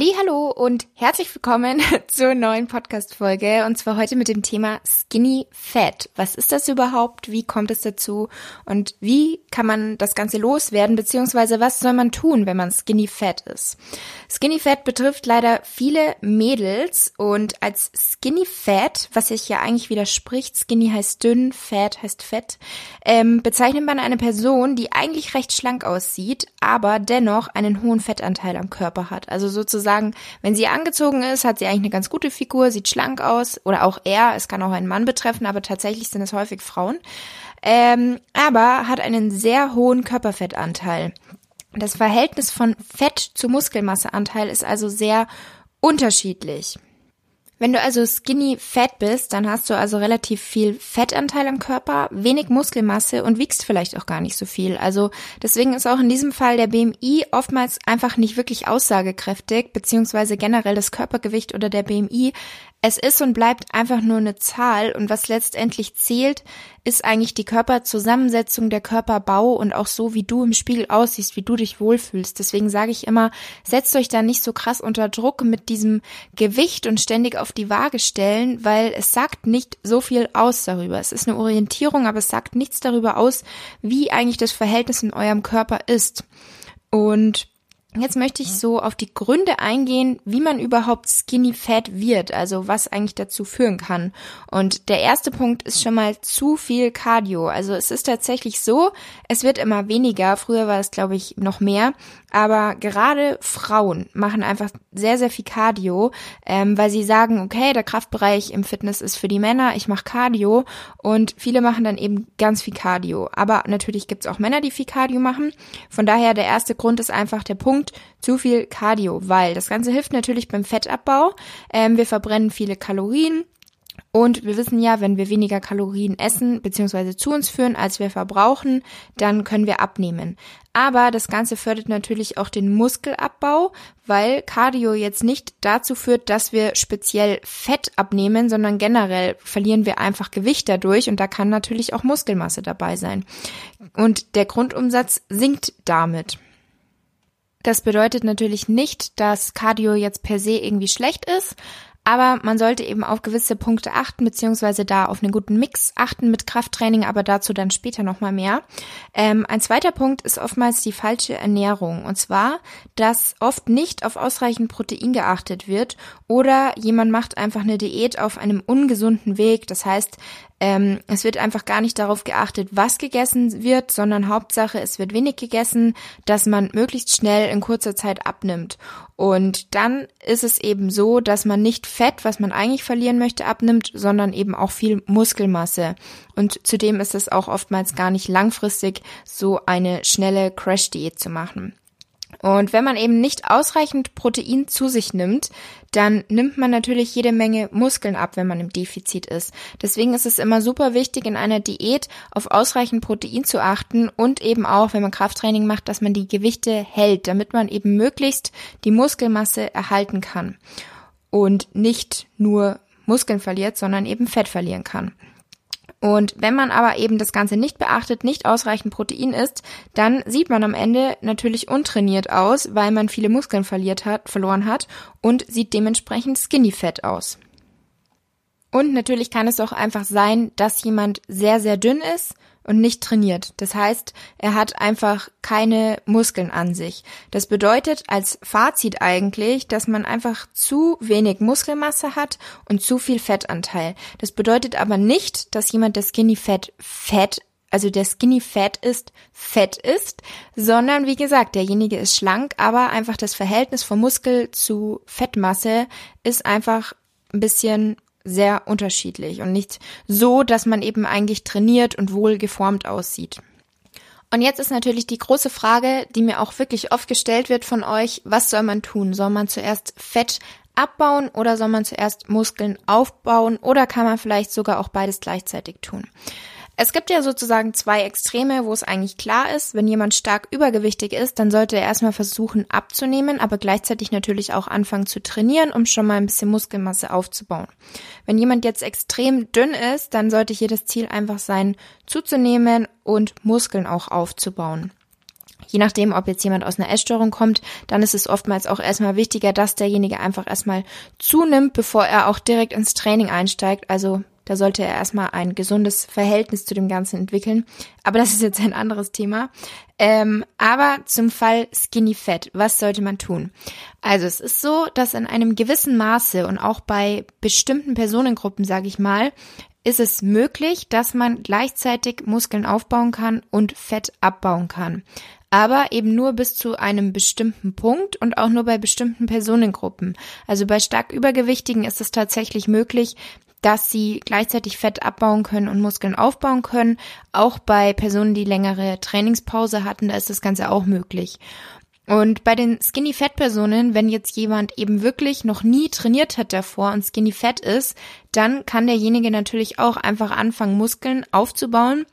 Hallo und herzlich willkommen zur neuen Podcast Folge und zwar heute mit dem Thema Skinny Fat. Was ist das überhaupt? Wie kommt es dazu? Und wie kann man das Ganze loswerden? Beziehungsweise was soll man tun, wenn man Skinny Fat ist? Skinny Fat betrifft leider viele Mädels und als Skinny Fat, was sich ja eigentlich widerspricht, Skinny heißt dünn, Fat heißt fett, ähm, bezeichnet man eine Person, die eigentlich recht schlank aussieht, aber dennoch einen hohen Fettanteil am Körper hat. Also sozusagen, wenn sie angezogen ist, hat sie eigentlich eine ganz gute Figur, sieht schlank aus oder auch er, es kann auch einen Mann betreffen, aber tatsächlich sind es häufig Frauen, ähm, aber hat einen sehr hohen Körperfettanteil. Das Verhältnis von Fett zu Muskelmasseanteil ist also sehr unterschiedlich. Wenn du also skinny fat bist, dann hast du also relativ viel Fettanteil am Körper, wenig Muskelmasse und wiegst vielleicht auch gar nicht so viel. Also deswegen ist auch in diesem Fall der BMI oftmals einfach nicht wirklich aussagekräftig, beziehungsweise generell das Körpergewicht oder der BMI es ist und bleibt einfach nur eine Zahl und was letztendlich zählt, ist eigentlich die Körperzusammensetzung, der Körperbau und auch so, wie du im Spiegel aussiehst, wie du dich wohlfühlst. Deswegen sage ich immer, setzt euch da nicht so krass unter Druck mit diesem Gewicht und ständig auf die Waage stellen, weil es sagt nicht so viel aus darüber. Es ist eine Orientierung, aber es sagt nichts darüber aus, wie eigentlich das Verhältnis in eurem Körper ist. Und Jetzt möchte ich so auf die Gründe eingehen, wie man überhaupt skinny fat wird, also was eigentlich dazu führen kann. Und der erste Punkt ist schon mal zu viel Cardio. Also es ist tatsächlich so, es wird immer weniger. Früher war es, glaube ich, noch mehr. Aber gerade Frauen machen einfach sehr, sehr viel Cardio, ähm, weil sie sagen, okay, der Kraftbereich im Fitness ist für die Männer, ich mache Cardio und viele machen dann eben ganz viel Cardio. Aber natürlich gibt's auch Männer, die viel Cardio machen. Von daher der erste Grund ist einfach der Punkt, zu viel Cardio, weil das Ganze hilft natürlich beim Fettabbau. Ähm, wir verbrennen viele Kalorien, und wir wissen ja, wenn wir weniger Kalorien essen bzw. zu uns führen, als wir verbrauchen, dann können wir abnehmen. Aber das Ganze fördert natürlich auch den Muskelabbau, weil Cardio jetzt nicht dazu führt, dass wir speziell Fett abnehmen, sondern generell verlieren wir einfach Gewicht dadurch und da kann natürlich auch Muskelmasse dabei sein. Und der Grundumsatz sinkt damit. Das bedeutet natürlich nicht, dass Cardio jetzt per se irgendwie schlecht ist, aber man sollte eben auf gewisse Punkte achten, beziehungsweise da auf einen guten Mix achten mit Krafttraining, aber dazu dann später nochmal mehr. Ähm, ein zweiter Punkt ist oftmals die falsche Ernährung. Und zwar, dass oft nicht auf ausreichend Protein geachtet wird oder jemand macht einfach eine Diät auf einem ungesunden Weg. Das heißt, ähm, es wird einfach gar nicht darauf geachtet, was gegessen wird, sondern Hauptsache, es wird wenig gegessen, dass man möglichst schnell in kurzer Zeit abnimmt. Und dann ist es eben so, dass man nicht Fett, was man eigentlich verlieren möchte, abnimmt, sondern eben auch viel Muskelmasse. Und zudem ist es auch oftmals gar nicht langfristig so eine schnelle Crash-Diät zu machen. Und wenn man eben nicht ausreichend Protein zu sich nimmt, dann nimmt man natürlich jede Menge Muskeln ab, wenn man im Defizit ist. Deswegen ist es immer super wichtig, in einer Diät auf ausreichend Protein zu achten und eben auch, wenn man Krafttraining macht, dass man die Gewichte hält, damit man eben möglichst die Muskelmasse erhalten kann und nicht nur Muskeln verliert, sondern eben Fett verlieren kann. Und wenn man aber eben das Ganze nicht beachtet, nicht ausreichend Protein isst, dann sieht man am Ende natürlich untrainiert aus, weil man viele Muskeln verliert hat, verloren hat und sieht dementsprechend skinny fett aus. Und natürlich kann es auch einfach sein, dass jemand sehr, sehr dünn ist und nicht trainiert. Das heißt, er hat einfach keine Muskeln an sich. Das bedeutet als Fazit eigentlich, dass man einfach zu wenig Muskelmasse hat und zu viel Fettanteil. Das bedeutet aber nicht, dass jemand, der Skinny Fat fett also der Skinny Fat ist, fett ist, sondern wie gesagt, derjenige ist schlank, aber einfach das Verhältnis von Muskel zu Fettmasse ist einfach ein bisschen sehr unterschiedlich und nicht so, dass man eben eigentlich trainiert und wohl geformt aussieht. Und jetzt ist natürlich die große Frage, die mir auch wirklich oft gestellt wird von euch, was soll man tun? Soll man zuerst Fett abbauen oder soll man zuerst Muskeln aufbauen oder kann man vielleicht sogar auch beides gleichzeitig tun? Es gibt ja sozusagen zwei Extreme, wo es eigentlich klar ist, wenn jemand stark übergewichtig ist, dann sollte er erstmal versuchen abzunehmen, aber gleichzeitig natürlich auch anfangen zu trainieren, um schon mal ein bisschen Muskelmasse aufzubauen. Wenn jemand jetzt extrem dünn ist, dann sollte hier das Ziel einfach sein, zuzunehmen und Muskeln auch aufzubauen. Je nachdem, ob jetzt jemand aus einer Essstörung kommt, dann ist es oftmals auch erstmal wichtiger, dass derjenige einfach erstmal zunimmt, bevor er auch direkt ins Training einsteigt. Also da sollte er erstmal ein gesundes Verhältnis zu dem Ganzen entwickeln. Aber das ist jetzt ein anderes Thema. Ähm, aber zum Fall Skinny Fat, was sollte man tun? Also es ist so, dass in einem gewissen Maße und auch bei bestimmten Personengruppen, sage ich mal, ist es möglich, dass man gleichzeitig Muskeln aufbauen kann und Fett abbauen kann. Aber eben nur bis zu einem bestimmten Punkt und auch nur bei bestimmten Personengruppen. Also bei stark Übergewichtigen ist es tatsächlich möglich, dass sie gleichzeitig Fett abbauen können und Muskeln aufbauen können. Auch bei Personen, die längere Trainingspause hatten, da ist das Ganze auch möglich. Und bei den Skinny Fat Personen, wenn jetzt jemand eben wirklich noch nie trainiert hat davor und Skinny Fat ist, dann kann derjenige natürlich auch einfach anfangen, Muskeln aufzubauen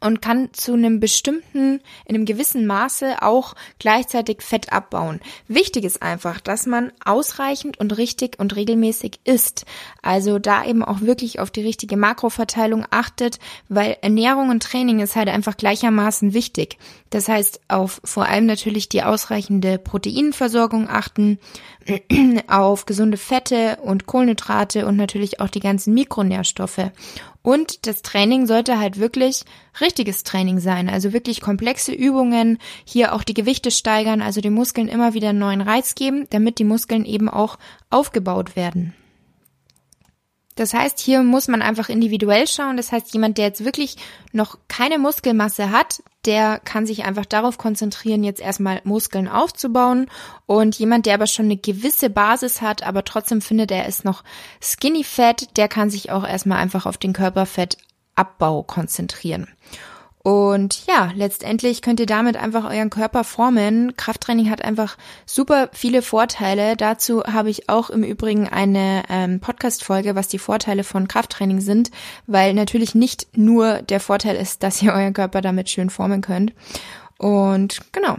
und kann zu einem bestimmten, in einem gewissen Maße auch gleichzeitig Fett abbauen. Wichtig ist einfach, dass man ausreichend und richtig und regelmäßig isst. Also da eben auch wirklich auf die richtige Makroverteilung achtet, weil Ernährung und Training ist halt einfach gleichermaßen wichtig. Das heißt, auf vor allem natürlich die ausreichende Proteinversorgung achten, auf gesunde Fette und Kohlenhydrate und natürlich auch die ganzen Mikronährstoffe. Und das Training sollte halt wirklich richtiges Training sein, also wirklich komplexe Übungen, hier auch die Gewichte steigern, also den Muskeln immer wieder einen neuen Reiz geben, damit die Muskeln eben auch aufgebaut werden. Das heißt, hier muss man einfach individuell schauen. Das heißt, jemand, der jetzt wirklich noch keine Muskelmasse hat, der kann sich einfach darauf konzentrieren, jetzt erstmal Muskeln aufzubauen. Und jemand, der aber schon eine gewisse Basis hat, aber trotzdem findet, er ist noch skinny fat, der kann sich auch erstmal einfach auf den Körperfettabbau konzentrieren. Und ja, letztendlich könnt ihr damit einfach euren Körper formen. Krafttraining hat einfach super viele Vorteile. Dazu habe ich auch im Übrigen eine ähm, Podcast-Folge, was die Vorteile von Krafttraining sind, weil natürlich nicht nur der Vorteil ist, dass ihr euren Körper damit schön formen könnt. Und genau,